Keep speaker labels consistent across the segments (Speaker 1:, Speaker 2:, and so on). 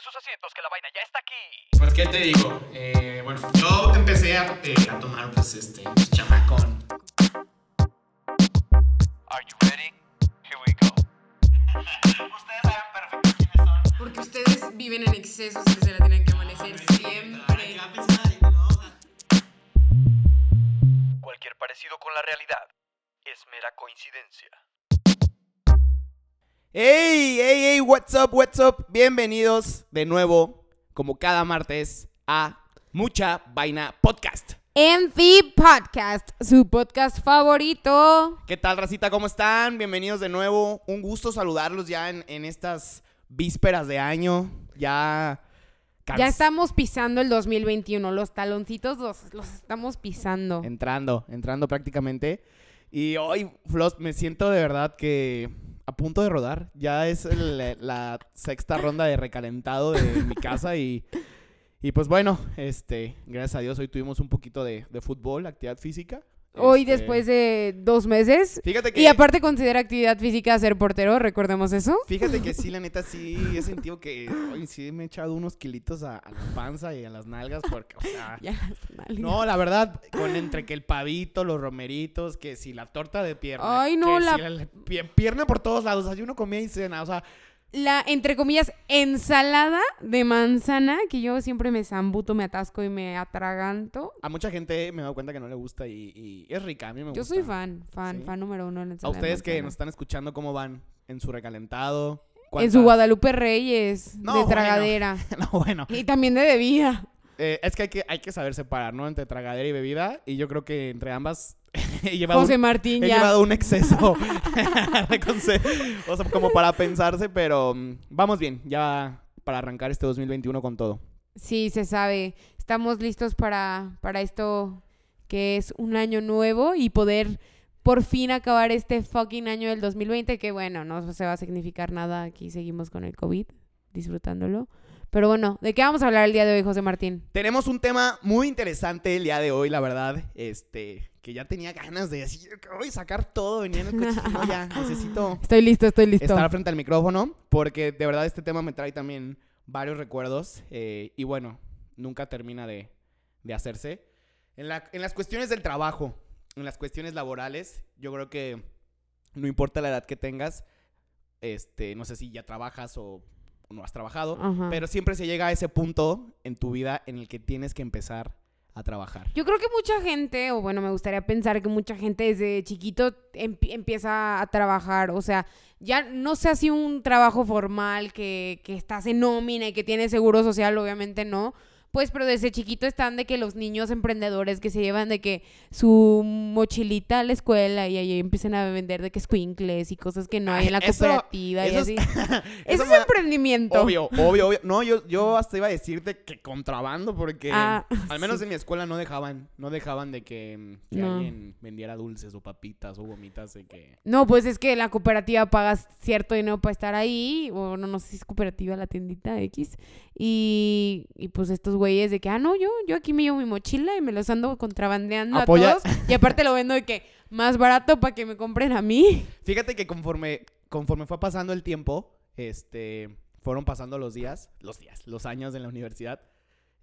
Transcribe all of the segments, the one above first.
Speaker 1: de sus asientos que la vaina ya está aquí.
Speaker 2: Pues, ¿qué te digo? Eh, bueno, yo empecé a, eh, a tomar, pues, este, pues, chamacón.
Speaker 1: Are you ready? Here we go.
Speaker 2: Ustedes saben perfecto quiénes son.
Speaker 3: Porque ustedes viven en excesos y se la tienen que amanecer siempre.
Speaker 1: Cualquier parecido con la realidad es mera coincidencia.
Speaker 4: Hey, hey, what's up, what's up? Bienvenidos de nuevo, como cada martes, a Mucha Vaina Podcast.
Speaker 3: Envy Podcast, su podcast favorito.
Speaker 4: ¿Qué tal, racita? ¿Cómo están? Bienvenidos de nuevo. Un gusto saludarlos ya en, en estas vísperas de año. Ya.
Speaker 3: Ya estamos pisando el 2021, los taloncitos los, los estamos pisando.
Speaker 4: Entrando, entrando prácticamente. Y hoy, Flos, me siento de verdad que a punto de rodar. Ya es el- la sexta ronda de recalentado de mi casa y, y pues bueno, este, gracias a Dios hoy tuvimos un poquito de, de fútbol, actividad física.
Speaker 3: Hoy
Speaker 4: Este,
Speaker 3: después de dos meses.
Speaker 4: Fíjate que...
Speaker 3: Y aparte considera actividad física ser portero, recordemos eso.
Speaker 4: Fíjate que sí, la neta, sí he sentido que hoy sí me he echado unos kilitos a, a la panza y a las nalgas porque, o sea...
Speaker 3: Ya.
Speaker 4: No, la verdad, con entre que el pavito, los romeritos, que si la torta de pierna.
Speaker 3: Ay, no,
Speaker 4: que
Speaker 3: la-
Speaker 4: si pierna por todos lados. O sea, yo no comía y cena. O sea,
Speaker 3: La, entre comillas, ensalada de manzana, que yo siempre me zambuto, me atasco y me atraganto.
Speaker 4: a mucha gente me he dado cuenta que no le gusta y, y es rica. A mí me gusta.
Speaker 3: Yo soy fan, fan,
Speaker 4: ¿Sí?
Speaker 3: fan número uno de la
Speaker 4: A
Speaker 3: de
Speaker 4: ustedes que nos están escuchando, ¿cómo van en su recalentado?
Speaker 3: En su
Speaker 4: ¿Cuántas-
Speaker 3: Guadalupe Reyes,
Speaker 4: No,
Speaker 3: de
Speaker 4: bueno.
Speaker 3: tragadera.
Speaker 4: No, bueno.
Speaker 3: Y también de bebida.
Speaker 4: eh, es que hay, que hay que saber separar, ¿no? Entre tragadera y bebida. Y yo creo que entre ambas he llevado
Speaker 3: José
Speaker 4: un-
Speaker 3: Martín
Speaker 4: He
Speaker 3: ya.
Speaker 4: llevado un exceso o sea, como para pensarse, pero mm, vamos bien, ya para arrancar este 2021 con todo.
Speaker 3: Sí, se sabe. Estamos listos para, para esto que es un año nuevo y poder por fin acabar este fucking año del 2020, que bueno, no se va a significar nada. Aquí seguimos con el COVID, disfrutándolo. Pero bueno, ¿de qué vamos a hablar el día de hoy, José Martín?
Speaker 4: Tenemos un tema muy interesante el día de hoy, la verdad, este, que ya tenía ganas de decir, hoy sacar todo, venía en el coche, no, ya, necesito
Speaker 3: Estoy listo, estoy listo.
Speaker 4: estar frente al micrófono, porque de verdad este tema me trae también varios recuerdos, eh, y bueno, nunca termina de, de hacerse. En, la- en las cuestiones del trabajo, en las cuestiones laborales, yo creo que no importa la edad que tengas, este, no sé si ya trabajas o no has trabajado,
Speaker 3: Ajá.
Speaker 4: pero siempre se llega a ese punto en tu vida en el que tienes que empezar a trabajar.
Speaker 3: Yo creo que mucha gente, o bueno, me gustaría pensar que mucha gente desde chiquito empi- empieza a trabajar, o sea, ya no sé si un trabajo formal que, que estás en nómina y que tiene seguro social, obviamente no. Pues, pero desde chiquito están de que los niños emprendedores que se llevan de que su mochilita a la escuela y ahí empiezan a vender de que squinkles y cosas que no hay en la
Speaker 4: Eso-
Speaker 3: cooperativa y
Speaker 4: eso
Speaker 3: así.
Speaker 4: es-
Speaker 3: Eso
Speaker 4: eso
Speaker 3: es
Speaker 4: me-
Speaker 3: emprendimiento.
Speaker 4: Obvio, obvio, obvio. No, yo, yo hasta iba a decirte que contrabando, porque
Speaker 3: Ah,
Speaker 4: al menos
Speaker 3: sí.
Speaker 4: en mi escuela no dejaban, no dejaban de que, mm, que
Speaker 3: No.
Speaker 4: alguien vendiera dulces o papitas o gomitas de que.
Speaker 3: No, pues es que la cooperativa pagas cierto dinero para estar ahí, o no, no sé si es cooperativa la tiendita X, y, y pues estos güeyes de que, ah, no, yo, yo aquí me llevo mi mochila y me los ando contrabandeando
Speaker 4: Apoya-
Speaker 3: a todos, y aparte lo vendo de que más barato para que me compren a mí.
Speaker 4: Fíjate que conforme, conforme fue pasando el tiempo, este, fueron pasando los días, los días, los años en la universidad,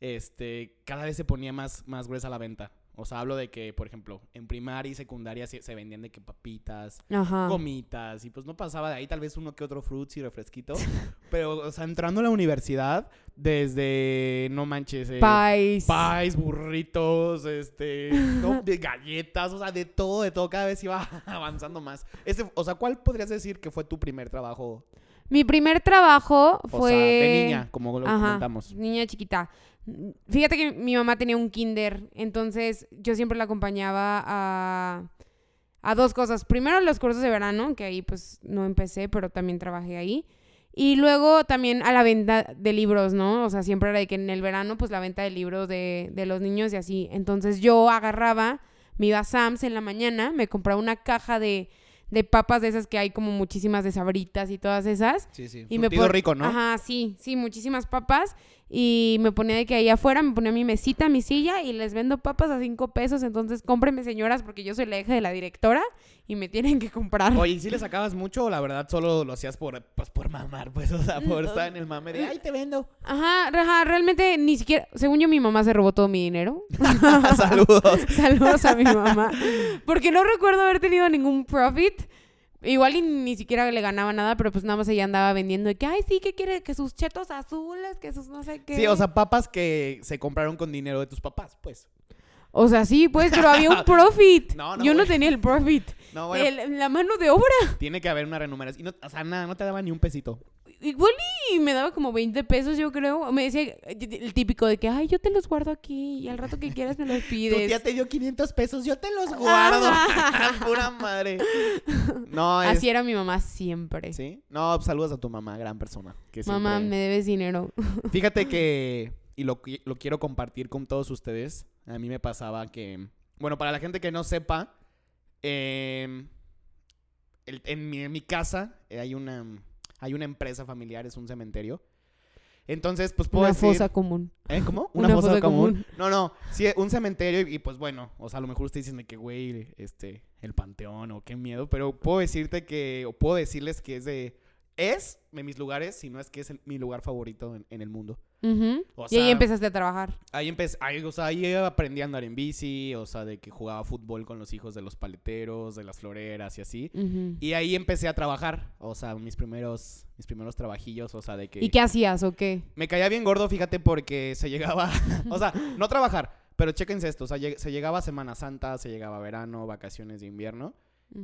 Speaker 4: este, cada vez se ponía más, más gruesa la venta. O sea, hablo de que, por ejemplo, en primaria y secundaria se, se vendían de que papitas,
Speaker 3: Ajá.
Speaker 4: gomitas y pues no pasaba de ahí tal vez uno que otro fruits y refresquito. Pero o sea entrando a la universidad desde no manches eh, pies. burritos este no, de galletas o sea de todo de todo cada vez iba avanzando más. Ese, o sea cuál podrías decir que fue tu primer trabajo
Speaker 3: Mi primer trabajo
Speaker 4: o
Speaker 3: fue...
Speaker 4: sea de niña como lo
Speaker 3: Ajá,
Speaker 4: comentamos.
Speaker 3: niña chiquita. Fíjate que mi mamá tenía un kinder, entonces yo siempre la acompañaba a, a dos cosas. Primero los cursos de verano, que ahí pues no empecé, pero también trabajé ahí. Y luego también a la venta de libros, ¿no? O sea, siempre era de que en el verano pues la venta de libros de, de los niños y así. Entonces yo agarraba, me iba a Sam's en la mañana, me compraba una caja de, de papas de esas que hay como muchísimas de sabritas y todas esas.
Speaker 4: sí sí
Speaker 3: Y me
Speaker 4: Surtido rico no
Speaker 3: Ajá, sí, sí, muchísimas papas. Y me ponía de que ahí afuera, me ponía mi mesita, mi silla y les vendo papas a cinco pesos. Entonces cómprenme señoras porque yo soy la hija de la directora y me tienen que comprar.
Speaker 4: Oye, ¿y si le sacabas mucho o la verdad solo lo hacías por, pues, por mamar? Pues, o sea, por estar en el mame de, ay, te vendo.
Speaker 3: Ajá, ajá, realmente ni siquiera, según yo mi mamá se robó todo mi dinero.
Speaker 4: Saludos.
Speaker 3: Saludos a mi mamá. Porque no recuerdo haber tenido ningún profit. Igual y ni siquiera le ganaba nada, pero pues nada más ella andaba vendiendo de que, ay, sí, que quiere que sus chetos azules, que sus no sé qué.
Speaker 4: Sí, o sea, papas que se compraron con dinero de tus papás, pues.
Speaker 3: O sea, sí, pues, pero había un profit.
Speaker 4: No, no,
Speaker 3: Yo no tenía el profit.
Speaker 4: No, bueno,
Speaker 3: El- la mano de obra.
Speaker 4: tiene que haber una renumeración. Y no, o sea, nada, no te daba ni un pesito.
Speaker 3: Igual y me daba como 20 pesos, yo creo. Me decía el típico de que, ay, yo te los guardo aquí y al rato que quieras me los
Speaker 4: Tu
Speaker 3: pides.
Speaker 4: tía te dio 500 pesos, yo te los guardo. Pura madre. No, es...
Speaker 3: Así era mi mamá siempre.
Speaker 4: ¿Sí? No, pues, saludos a tu mamá, gran persona. Que
Speaker 3: Mamá, me debes dinero.
Speaker 4: Fíjate que, y lo, lo quiero compartir con todos ustedes, a mí me pasaba que, bueno, para la gente que no sepa, em, el- en, mi, en mi casa eh, hay una, hay una empresa familiar, es un cementerio. Entonces, pues puedo
Speaker 3: Una
Speaker 4: decir...
Speaker 3: fosa común.
Speaker 4: ¿Eh? ¿Cómo?
Speaker 3: Una fosa
Speaker 4: No, no, sí, un cementerio y, y, pues bueno, o sea, a lo mejor ustedes dicen de que, güey, este, el panteón o qué miedo, pero puedo decirte que, o puedo decirles que es de, es de mis lugares, si no es que es el- mi lugar favorito en, en el mundo. O
Speaker 3: y ahí empezaste a trabajar.
Speaker 4: Ahí empecé, ahí, o sea, ahí aprendí a andar en bici, o sea, de que jugaba fútbol con los hijos de los paleteros, de las floreras y así.
Speaker 3: Ujú.
Speaker 4: Y ahí empecé a trabajar, o sea, mis primeros, mis primeros trabajillos, o sea, de que...
Speaker 3: ¿Y qué hacías o qué?
Speaker 4: Me caía bien gordo, fíjate, porque se llegaba, o sea, no trabajar, pero chéquense esto, o sea, se llegaba Semana Santa, se llegaba verano, vacaciones de invierno,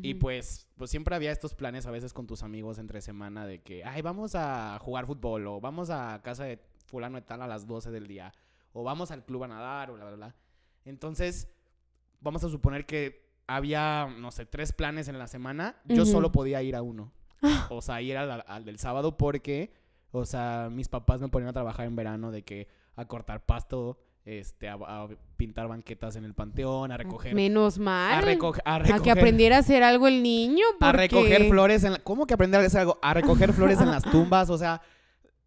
Speaker 4: y
Speaker 3: Ujú.
Speaker 4: pues, pues siempre había estos planes a veces con tus amigos entre semana de que, ay, vamos a jugar fútbol, o vamos a casa de fulano de tal a las 12 del día, o vamos al club a nadar, o bla, bla, bla. Entonces, vamos a suponer que había, no sé, tres planes en la semana, yo solo podía ir a uno. O sea, ir al, al del sábado porque, o sea, mis papás me ponían a trabajar en verano de que a cortar pasto, este, a, a pintar banquetas en el panteón, a recoger...
Speaker 3: Menos mal.
Speaker 4: A, a
Speaker 3: A que aprendiera a hacer algo el niño.
Speaker 4: a
Speaker 3: porque-
Speaker 4: recoger flores en la- ¿Cómo que aprender a hacer algo? A recoger flores en las tumbas, o sea,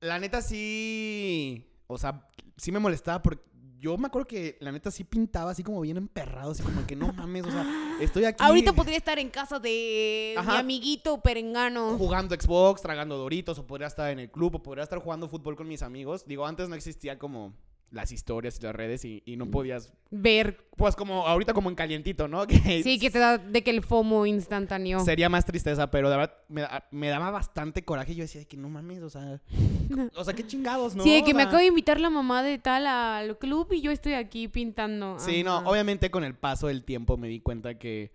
Speaker 4: la neta sí, o sea, sí me molestaba porque yo me acuerdo que la neta sí pintaba así como bien emperrado, así como que no mames, o sea, estoy aquí
Speaker 3: Ahorita podría estar en casa de mi amiguito perengano.
Speaker 4: jugando Xbox, tragando Doritos, o podría estar en el club, o podría estar jugando fútbol con mis amigos. Digo, antes no existía como las historias y las redes y, y no podías,
Speaker 3: Ver.
Speaker 4: pues como ahorita como en calientito, ¿no? Que
Speaker 3: Sí, que te da de que el FOMO instantáneo.
Speaker 4: Sería más tristeza, pero de verdad me, me daba bastante coraje. Yo decía, que no mames, o sea, o sea, qué chingados, ¿no?
Speaker 3: sí, de
Speaker 4: O
Speaker 3: que me
Speaker 4: sea,
Speaker 3: acabo de invitar la mamá de tal al club y yo estoy aquí pintando.
Speaker 4: Sí, no, obviamente con el paso del tiempo me di cuenta que,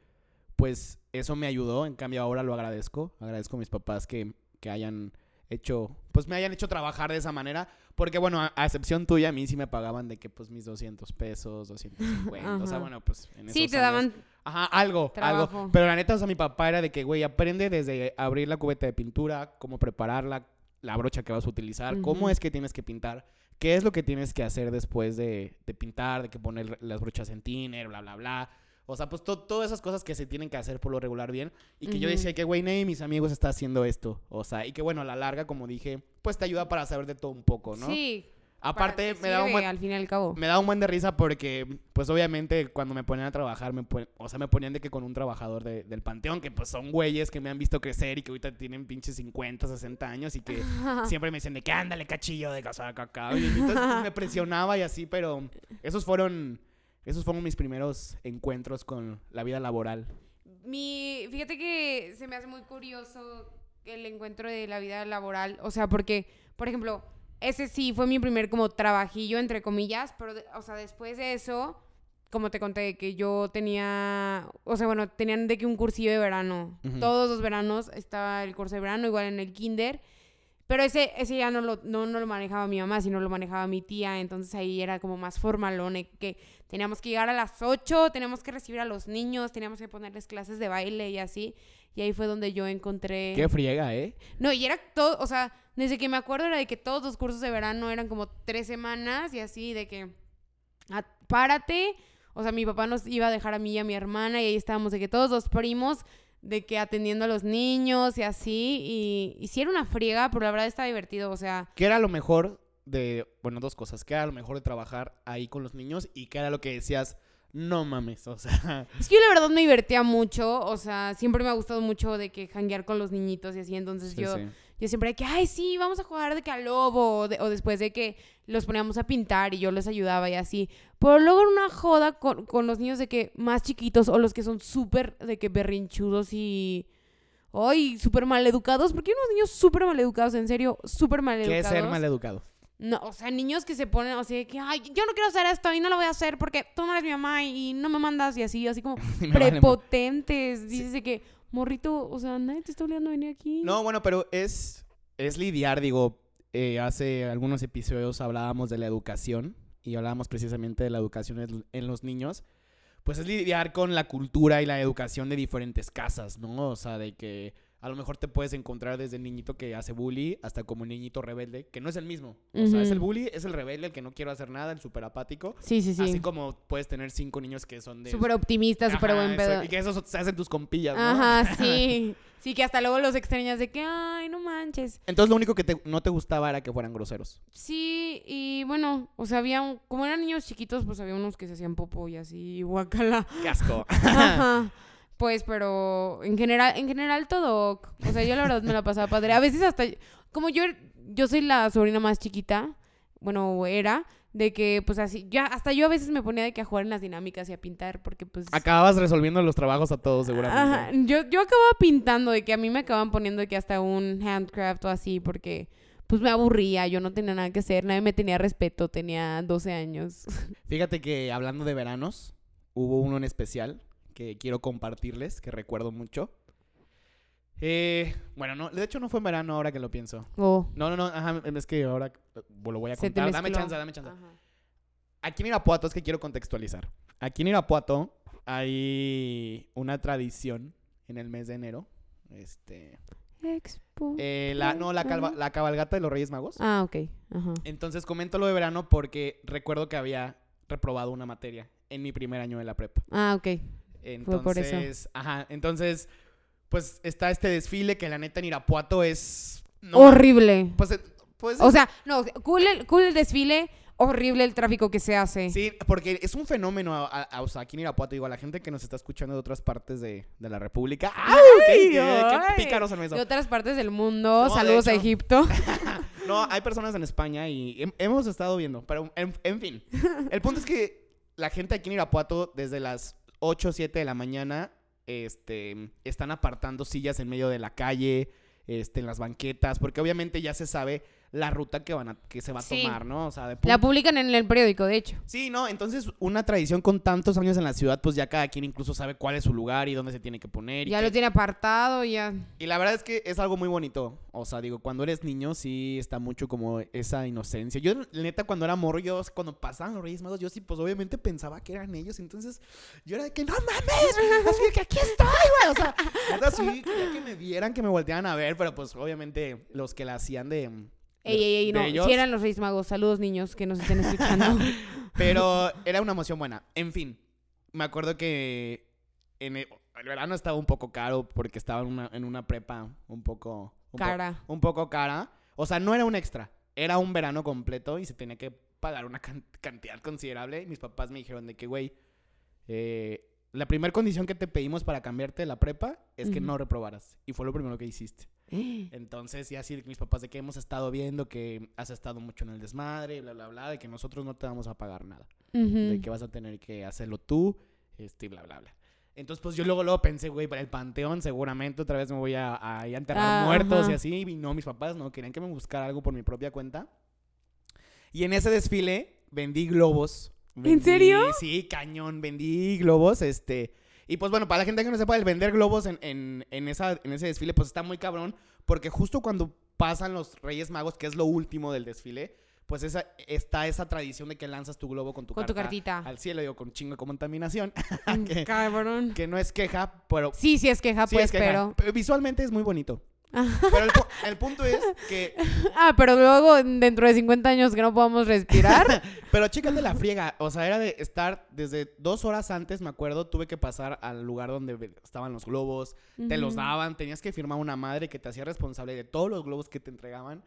Speaker 4: pues, eso me ayudó. En cambio, ahora lo agradezco. Agradezco a mis papás que, que hayan hecho, pues, me hayan hecho trabajar de esa manera. Porque, bueno, a, a excepción tuya, a mí sí me pagaban de que, pues, mis 200 pesos, 250. O sea, bueno, pues, en
Speaker 3: Sí,
Speaker 4: esos
Speaker 3: te
Speaker 4: años-
Speaker 3: daban.
Speaker 4: Ajá, algo, algo. Pero la neta, o sea, mi papá era de que, güey, aprende desde abrir la cubeta de pintura, cómo prepararla, la brocha que vas a utilizar, cómo
Speaker 3: Ujú.
Speaker 4: es que tienes que pintar, qué es lo que tienes que hacer después de, de pintar, de que poner las brochas en thinner, bla, bla, bla. O sea, pues to- todas esas cosas que se tienen que hacer por lo regular bien. Y que yo decía que, güey, de mis amigos está haciendo esto. O sea, y que, bueno, a la larga, como dije, pues te ayuda para saber de todo un poco, ¿no?
Speaker 3: Sí.
Speaker 4: Aparte, me da un buen,
Speaker 3: Al fin y al cabo.
Speaker 4: me da un buen de risa porque, pues obviamente, cuando me ponían a trabajar, me pon- o sea, me ponían de que con un trabajador de- del panteón, que pues son güeyes que me han visto crecer y que ahorita tienen pinches 50, 60 años y que siempre me dicen de que ándale, cachillo de casa cacao. Y entonces pues, me presionaba y así, pero esos fueron, esos fueron mis primeros encuentros con la vida laboral.
Speaker 3: Mi, fíjate que se me hace muy curioso el encuentro de la vida laboral, o sea, porque, por ejemplo, ese sí fue mi primer como trabajillo, entre comillas, pero, o sea, después de eso, como te conté, que yo tenía, o sea, bueno, tenían de que un cursillo de verano, todos los veranos estaba el curso de verano, igual en el kinder, pero ese, ese ya no lo, no, no lo manejaba mi mamá, sino lo manejaba mi tía. Entonces ahí era como más formalón, que teníamos que llegar a las 8, teníamos que recibir a los niños, teníamos que ponerles clases de baile y así. Y ahí fue donde yo encontré...
Speaker 4: Qué friega, ¿eh?
Speaker 3: No, y era todo, o sea, desde que me acuerdo era de que todos los cursos de verano eran como tres semanas y así, de que "Ah, párate. O sea, mi papá nos iba a dejar a mí y a mi hermana y ahí estábamos de que todos los primos, de que atendiendo a los niños y así. Y, y sí era una friega, pero la verdad estaba divertido, o sea,
Speaker 4: ¿Qué era lo mejor de, bueno, dos cosas. ¿Qué era lo mejor de trabajar ahí con los niños? Y qué era lo que decías, no mames, o sea...
Speaker 3: Es que yo la verdad me divertía mucho, o sea, siempre me ha gustado mucho de que janguear con los niñitos y así, entonces
Speaker 4: sí,
Speaker 3: yo,
Speaker 4: sí.
Speaker 3: Yo siempre de que, ay, sí, vamos a jugar de que al lobo, o, de- o después de que los poníamos a pintar y yo les ayudaba y así. Pero luego en una joda con, con los niños de que más chiquitos o los que son súper de que berrinchudos y... Ay, súper mal educados, porque hay unos niños súper mal educados, en serio, súper mal
Speaker 4: ¿Qué es ser mal educado?
Speaker 3: No, o sea, niños que se ponen así de que, ay, yo no quiero hacer esto y no lo voy a hacer porque tú no eres mi mamá y no me mandas y así, así como prepotentes. Dices de que, morrito, o sea, nadie te está obligando a venir aquí.
Speaker 4: No, bueno, pero es, es lidiar, digo, eh, hace algunos episodios hablábamos de la educación y hablábamos precisamente de la educación en, los niños. Pues es lidiar con la cultura y la educación de diferentes casas, ¿no? O sea, de que a lo mejor te puedes encontrar desde el niñito que hace bully hasta como un niñito rebelde, que no es el mismo. O sea, es el bully, es el rebelde, el que no quiere hacer nada, el súper apático.
Speaker 3: Sí, sí, sí.
Speaker 4: Así como puedes tener cinco niños que son de...
Speaker 3: Súper optimista, súper buen
Speaker 4: eso,
Speaker 3: pedo.
Speaker 4: Y que esos se hacen tus compillas, ¿no?
Speaker 3: Ajá, sí. Sí, que hasta luego los extrañas de que, ay, no manches.
Speaker 4: Entonces lo único que te- no te gustaba era que fueran groseros.
Speaker 3: Sí, y bueno, o sea, había, un- como eran niños chiquitos, pues había unos que se hacían popo y así, y guacala.
Speaker 4: ¡Qué asco!
Speaker 3: Ajá. Pues, pero en general, en general todo. O sea, yo la verdad me la pasaba padre. A veces hasta, como yo, yo soy la sobrina más chiquita, bueno, era, de que pues así, ya, hasta yo a veces me ponía de que a jugar en las dinámicas y a pintar, porque pues...
Speaker 4: Acababas resolviendo los trabajos a todos, seguramente.
Speaker 3: Ajá, yo, yo acababa pintando, de que a mí me acaban poniendo de que hasta un handcraft o así, porque pues me aburría, yo no tenía nada que hacer, nadie me tenía respeto, tenía 12 años.
Speaker 4: Fíjate que hablando de veranos, hubo uno en especial que quiero compartirles, que recuerdo mucho. Eh, bueno, no, de hecho no fue en verano ahora que lo pienso.
Speaker 3: Oh,
Speaker 4: No, no, no, ajá, es que ahora lo voy a contar. Dame chance, dame chance.
Speaker 3: Ajá.
Speaker 4: Aquí en Irapuato, es que quiero contextualizar. Aquí en Irapuato hay una tradición en el mes de enero. Este.
Speaker 3: Expo.
Speaker 4: eh, la, no, la, calva- la cabalgata de los Reyes Magos.
Speaker 3: Ah, ok. Ajá.
Speaker 4: Entonces comento lo de verano porque recuerdo que había reprobado una materia en mi primer año de la prepa.
Speaker 3: Ah, ok.
Speaker 4: Entonces,
Speaker 3: por eso.
Speaker 4: ajá, entonces, pues está este desfile que la neta en Irapuato es no,
Speaker 3: horrible.
Speaker 4: Pues, eh, pues
Speaker 3: O sea, no, cool el, cool el desfile, horrible el tráfico que se hace.
Speaker 4: Sí, porque es un fenómeno, a- a- o sea, aquí en Irapuato, digo, a la gente que nos está escuchando de otras partes de, de la República. ¡Ay! ¡Qué,
Speaker 3: ay!
Speaker 4: pícaros son eso!
Speaker 3: De otras partes del mundo,
Speaker 4: No, de
Speaker 3: saludos a. Egipto.
Speaker 4: No, hay personas en España y hem- hemos estado viendo, pero en, en fin. El punto es que la gente aquí en Irapuato, desde las 8 o 7 de la mañana, este, están apartando sillas en medio de la calle, este, en las banquetas, porque obviamente ya se sabe la ruta que van a, que se va a
Speaker 3: Sí.
Speaker 4: tomar, ¿no? O sea, de
Speaker 3: La publican en el periódico, de hecho.
Speaker 4: Sí, no, entonces una tradición con tantos años en la ciudad, pues ya cada quien incluso sabe cuál es su lugar y dónde se tiene que poner. Y,
Speaker 3: Ya
Speaker 4: qué-
Speaker 3: lo tiene apartado, ya.
Speaker 4: y la verdad es que es algo muy bonito. O sea, digo, cuando eres niño sí está mucho como esa inocencia. Yo, neta, cuando era morro, yo cuando pasaban los Reyes Magos, yo sí, pues obviamente pensaba que eran ellos. Entonces yo era de que, no mames, así que aquí estoy, güey. O sea, neta, sí, que me vieran, que me voltearan a ver, pero pues obviamente los que la hacían de...
Speaker 3: Ey, ey, ey, no.
Speaker 4: ellos.
Speaker 3: Si eran los Reyes Magos, saludos niños que nos estén escuchando.
Speaker 4: Pero era una emoción buena. En fin, me acuerdo que en el, el verano estaba un poco caro porque estaba en una, en una prepa un poco... un po-
Speaker 3: Cara.
Speaker 4: un poco cara. O sea, no era un extra. Era un verano completo y se tenía que pagar una can- cantidad considerable. Y mis papás me dijeron de que, güey, eh, la primera condición que te pedimos para cambiarte de la prepa es que no reprobaras. Y fue lo primero que hiciste. Entonces, ya así mis papás de que hemos estado viendo que has estado mucho en el desmadre, bla, bla, bla, de que nosotros no te vamos a pagar nada. De que vas a tener que hacerlo tú, este, bla, bla, bla. Entonces, pues yo luego, luego pensé, güey, para el panteón seguramente otra vez me voy a, a enterrar
Speaker 3: Ah,
Speaker 4: muertos
Speaker 3: ajá.
Speaker 4: y así. Y no, mis papás no, querían que me buscara algo por mi propia cuenta. Y en ese desfile vendí globos.
Speaker 3: ¿En serio?
Speaker 4: Sí, cañón, vendí globos, este... Y pues bueno, para la gente que no sepa, el vender globos en, en, en, esa, en ese desfile, pues está muy cabrón, porque justo cuando pasan los Reyes Magos, que es lo último del desfile, pues esa, está esa tradición de que lanzas tu globo con tu,
Speaker 3: Con tu cartita.
Speaker 4: al cielo, digo, con chingo de contaminación, que,
Speaker 3: Cabrón.
Speaker 4: que no es queja, pero...
Speaker 3: Sí, sí es queja,
Speaker 4: sí
Speaker 3: pues,
Speaker 4: es queja.
Speaker 3: pero...
Speaker 4: Pero Visualmente es muy bonito. Pero el, pu- el punto es que...
Speaker 3: Ah, pero luego dentro de 50 años que no podamos respirar.
Speaker 4: Pero chécate la friega. O sea, era de estar desde dos horas antes, me acuerdo, tuve que pasar al lugar donde estaban los globos. Te los daban, tenías que firmar una madre que te hacía responsable de todos los globos que te entregaban.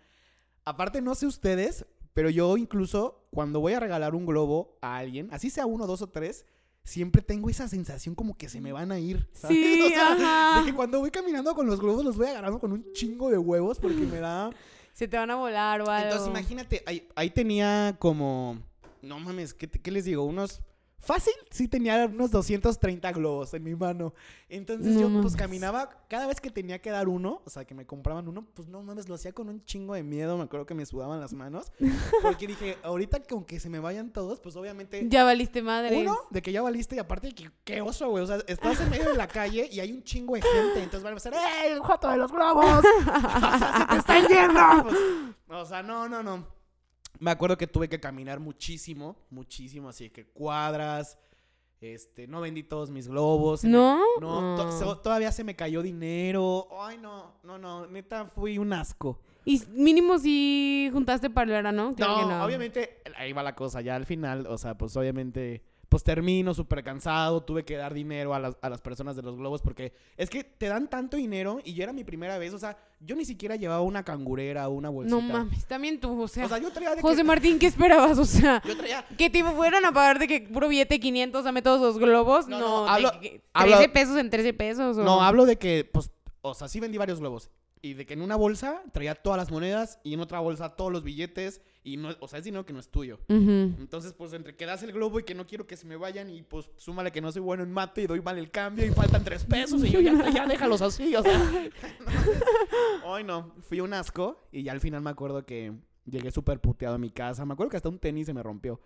Speaker 4: Aparte, no sé ustedes, Pero yo incluso cuando voy a regalar un globo a alguien, así sea uno, dos o tres, siempre tengo esa sensación como que se me van a ir. ¿sabes?
Speaker 3: Sí,
Speaker 4: O sea,
Speaker 3: ajá.
Speaker 4: De que cuando voy caminando con los globos los voy agarrando con un chingo de huevos porque me da...
Speaker 3: Se te van a volar o algo.
Speaker 4: Entonces imagínate, ahí, ahí tenía como... No mames, ¿qué, qué les digo? Unos... Fácil, sí tenía unos 230 globos en mi mano. Entonces
Speaker 3: No
Speaker 4: yo pues
Speaker 3: mames.
Speaker 4: caminaba, cada vez que tenía que dar uno, o sea, que me compraban uno, pues no mames, lo hacía con un chingo de miedo, me acuerdo que me sudaban las manos. Porque dije, ahorita que aunque se me vayan todos, pues obviamente...
Speaker 3: Ya valiste madre.
Speaker 4: Uno, de que ya valiste y aparte de que qué oso, güey. O sea, estás en medio de la calle y hay un chingo de gente. Entonces van a empezar, ¡eh, el joto de los globos! o sea, se te están yendo. Pues, o sea, no, no, no. Me acuerdo que tuve que caminar muchísimo, muchísimo, así que cuadras. Este, no vendí todos mis globos. me-
Speaker 3: ¿No?
Speaker 4: No, to-
Speaker 3: Ah.
Speaker 4: so- todavía se me cayó dinero. Ay, no, no, no. Neta, fui un asco.
Speaker 3: Y mínimo si juntaste para el verano. Claro
Speaker 4: no,
Speaker 3: que no.
Speaker 4: obviamente, ahí va la cosa. Ya al final, o sea, pues obviamente, pues termino súper cansado. Tuve que dar dinero a las, a las personas de los globos porque es que te dan tanto dinero y ya era mi primera vez. O sea, yo ni siquiera llevaba una cangurera o una bolsita.
Speaker 3: No mames, también tú, o sea.
Speaker 4: O sea, yo traía de
Speaker 3: José
Speaker 4: que...
Speaker 3: Martín, ¿qué esperabas? O sea,
Speaker 4: Yo traía...
Speaker 3: ¿qué tipo fueron a pagar de que puro billete 500 dame todos los globos?
Speaker 4: No,
Speaker 3: No,
Speaker 4: no,
Speaker 3: de
Speaker 4: hablo-
Speaker 3: que- que
Speaker 4: hablo-
Speaker 3: 13 pesos en 13 pesos. O...
Speaker 4: No, hablo de que, pues, o sea, sí vendí varios globos. Y de que en una bolsa traía todas las monedas y en otra bolsa todos los billetes. Y no, o sea, es dinero que no es tuyo. Entonces, pues, entre que das el globo y que no quiero que se me vayan y, pues, súmale que no soy bueno en mate y doy mal el cambio y faltan tres pesos y yo ya, ya déjalos así, o sea. Ay, no, fui un asco y ya al final me acuerdo que llegué súper puteado a mi casa. Me acuerdo que hasta un tenis se me rompió.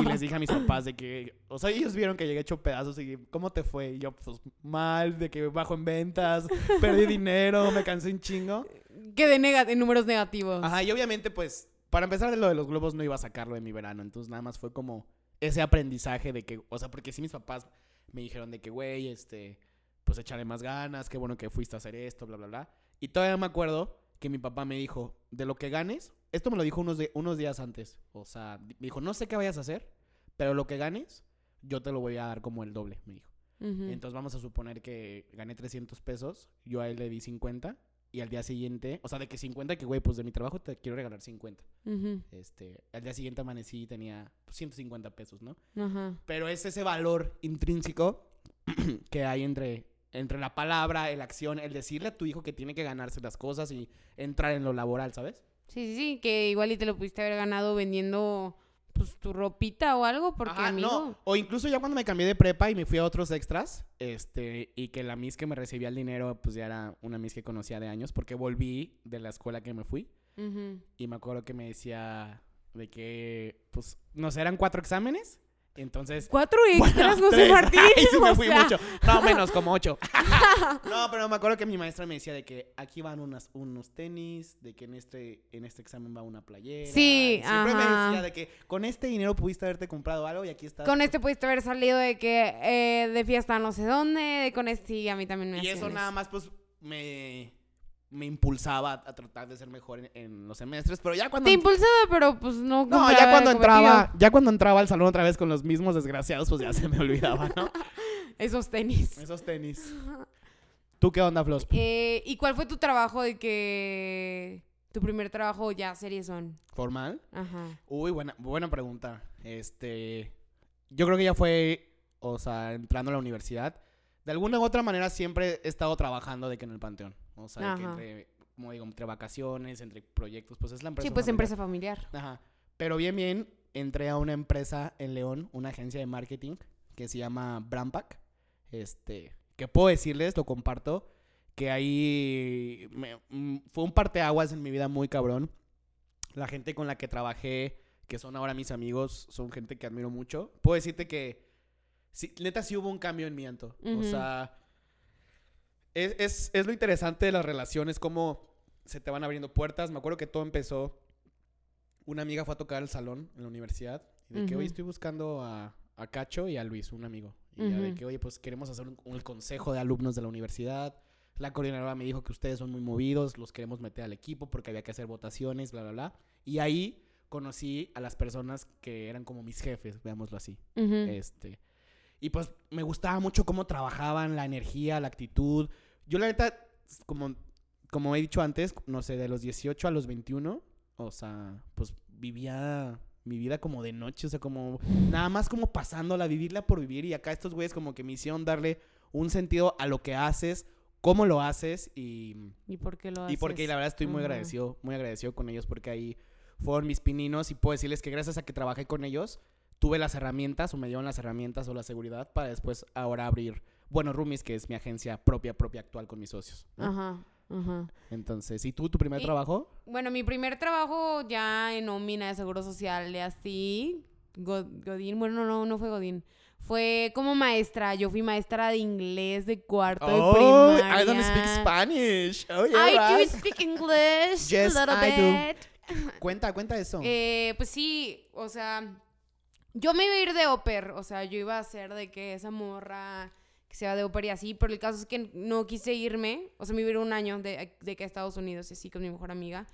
Speaker 4: Y les dije a mis papás de que, o sea, ellos vieron que llegué hecho pedazos y ¿cómo te fue? Y yo, pues, mal, de que bajo en ventas, perdí dinero, me cansé un chingo.
Speaker 3: Que de, de números negativos.
Speaker 4: Ajá, y obviamente, pues, para empezar de lo de los globos no iba a sacarlo de mi verano. Entonces, nada más fue como ese aprendizaje de que, o sea, porque sí mis papás me dijeron de que, güey, este, pues échale más ganas, qué bueno que fuiste a hacer esto, bla, bla, bla. Y todavía me acuerdo que mi papá me dijo, de lo que ganes, esto me lo dijo unos, de, unos días antes. O sea, me dijo, no sé qué vayas a hacer, pero lo que ganes, yo te lo voy a dar como el doble, me dijo. Entonces vamos a suponer que gané 300 pesos, yo a él le di 50 y al día siguiente, o sea, de que 50, que güey, pues de mi trabajo te quiero regalar 50.
Speaker 3: Ujú.
Speaker 4: Este, al día siguiente amanecí y tenía pues, 150 pesos, ¿no?
Speaker 3: Ajá.
Speaker 4: Pero es ese valor intrínseco que hay entre, entre la palabra, la acción, el decirle a tu hijo que tiene que ganarse las cosas y entrar en lo laboral, ¿sabes?
Speaker 3: Sí, sí, sí, que igual y te lo pudiste haber ganado vendiendo pues tu ropita o algo, porque
Speaker 4: Ajá,
Speaker 3: amigo.
Speaker 4: no. O incluso ya cuando me cambié de prepa y me fui a otros extras, este, y que la Miss que me recibía el dinero, pues ya era una Miss que conocía de años, porque volví de la escuela que me fui. Y me acuerdo que me decía de que, pues, no sé, eran cuatro exámenes. Entonces.
Speaker 3: Cuatro extras,
Speaker 4: Bueno,
Speaker 3: José
Speaker 4: tres.
Speaker 3: Martín.
Speaker 4: Ay, sí me fui
Speaker 3: sea,
Speaker 4: mucho. No, menos, como ocho. no, pero me acuerdo que mi maestra me decía de que aquí van unas, unos tenis, de que en este, en este examen va una playera.
Speaker 3: Sí,
Speaker 4: Siempre me decía de que con este dinero pudiste haberte comprado algo y aquí estás.
Speaker 3: Con este pudiste haber salido de que eh, de fiesta no sé dónde, de con este sí, a mí también me
Speaker 4: Y eso nada más, pues, me, me impulsaba a tratar de ser mejor en, en los semestres. Pero ya cuando.
Speaker 3: Te impulsaba, pero pues no
Speaker 4: no, ya cuando entraba, ya cuando entraba al salón otra vez con los mismos desgraciados, pues ya se me olvidaba, ¿no?
Speaker 3: Esos tenis.
Speaker 4: Esos tenis. ¿Tú qué onda, Flos?
Speaker 3: Eh, ¿Y cuál fue tu trabajo de que... Tu primer trabajo ya series son?
Speaker 4: ¿Formal?
Speaker 3: Ajá.
Speaker 4: Uy, buena, buena pregunta. Este. Yo creo que ya fue, o sea, entrando a la universidad. De alguna u otra manera siempre he estado trabajando de que en el panteón. O sea, de que entre, como digo, entre vacaciones, entre proyectos, pues es la empresa.
Speaker 3: Sí, pues
Speaker 4: familiar.
Speaker 3: empresa familiar.
Speaker 4: Ajá. Pero bien, bien, entré a una empresa en León, una agencia de marketing que se llama Brampack. Este, que puedo decirles, lo comparto, que ahí me- mm, fue un parteaguas en mi vida muy cabrón. La gente con la que trabajé, que son ahora mis amigos, son gente que admiro mucho. Puedo decirte que, sí, neta, sí hubo un cambio en mi Anto. O sea, es, es, es lo interesante de las relaciones, cómo se te van abriendo puertas. Me acuerdo que todo empezó. Una amiga fue a tocar el salón en la universidad. Y de que,
Speaker 3: Ujú.
Speaker 4: oye, estoy buscando a, a Cacho y a Luis, un amigo. Y ya de que, oye, pues queremos hacer un, un consejo de alumnos de la universidad. La coordinadora me dijo que ustedes son muy movidos, los queremos meter al equipo porque había que hacer votaciones, bla, bla, bla. Y ahí conocí a las personas que eran como mis jefes, veámoslo así. Este. Y pues me gustaba mucho cómo trabajaban, la energía, la actitud. Yo la neta, como, como he dicho antes, no sé, de los 18 a los 21, o sea, pues vivía mi vida como de noche, o sea, como nada más como pasándola, vivirla por vivir. Y acá estos güeyes como que me hicieron darle un sentido a lo que haces, cómo lo haces y,
Speaker 3: ¿Y por qué lo haces?
Speaker 4: y porque la verdad estoy muy agradecido, muy agradecido con ellos porque ahí fueron mis pininos y puedo decirles que gracias a que trabajé con ellos, tuve las herramientas o me dieron las herramientas o la seguridad para después ahora abrir, bueno, Roomies, que es mi agencia propia, propia actual con mis socios. ¿no?
Speaker 3: Ajá, ajá.
Speaker 4: Entonces, ¿y tú tu primer
Speaker 3: Y-
Speaker 4: trabajo?
Speaker 3: Bueno, mi primer trabajo ya en nómina de seguro social y así, Go- Godín, bueno, no, no, no fue Godín. Fue como maestra, yo fui maestra de inglés de cuarto de primaria.
Speaker 4: I don't speak Spanish. Oh,
Speaker 3: I
Speaker 4: yeah,
Speaker 3: do
Speaker 4: right.
Speaker 3: speak English
Speaker 4: Yes,
Speaker 3: a little
Speaker 4: I do.
Speaker 3: bit.
Speaker 4: Cuenta, cuenta eso.
Speaker 3: Eh, pues sí, o sea, yo me iba a ir de oper, o sea, yo iba a ser de que esa morra que sea de oper y así, pero el caso es que no quise irme, o sea, me iba a ir un año de, de que a Estados Unidos, y así con mi mejor amiga,